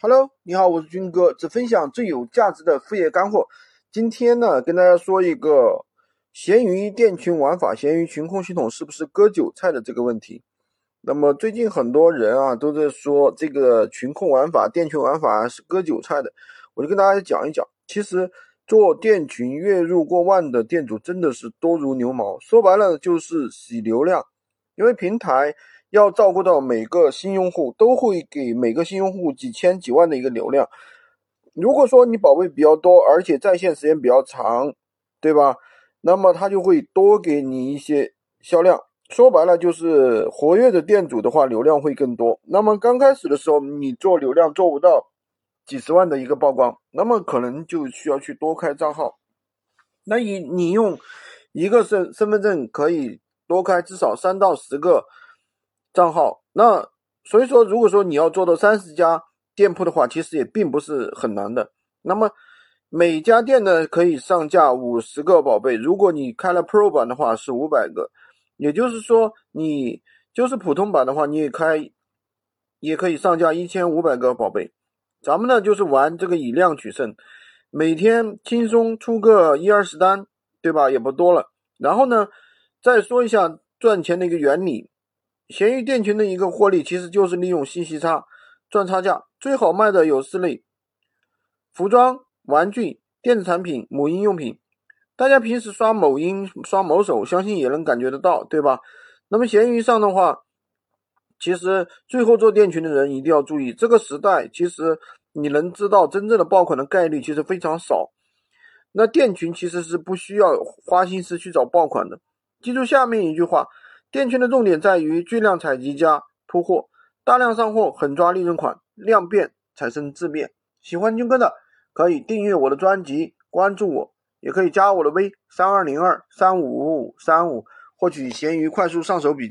Hello，你好，我是军哥，只分享最有价值的副业干货。今天呢，跟大家说一个闲鱼店群玩法，闲鱼群控系统是不是割韭菜的这个问题。那么最近很多人啊都在说这个群控玩法、店群玩法是割韭菜的，我就跟大家讲一讲。其实做店群月入过万的店主真的是多如牛毛，说白了就是洗流量，因为平台。要照顾到每个新用户，都会给每个新用户几千几万的一个流量。如果说你宝贝比较多，而且在线时间比较长，对吧？那么他就会多给你一些销量。说白了就是活跃的店主的话，流量会更多。那么刚开始的时候，你做流量做不到几十万的一个曝光，那么可能就需要去多开账号。那你你用一个身身份证可以多开至少三到十个。账号，那所以说，如果说你要做到三十家店铺的话，其实也并不是很难的。那么每家店呢，可以上架五十个宝贝。如果你开了 Pro 版的话，是五百个。也就是说，你就是普通版的话，你也开，也可以上架一千五百个宝贝。咱们呢，就是玩这个以量取胜，每天轻松出个一二十单，对吧？也不多了。然后呢，再说一下赚钱的一个原理。闲鱼店群的一个获利，其实就是利用信息差赚差价。最好卖的有四类：服装、玩具、电子产品、母婴用品。大家平时刷某音、刷某手，相信也能感觉得到，对吧？那么闲鱼上的话，其实最后做店群的人一定要注意，这个时代其实你能知道真正的爆款的概率其实非常少。那店群其实是不需要花心思去找爆款的。记住下面一句话。店群的重点在于巨量采集加铺货，大量上货，狠抓利润款，量变产生质变。喜欢军哥的可以订阅我的专辑，关注我，也可以加我的微三二零二三五五五三五，获取闲鱼快速上手笔记。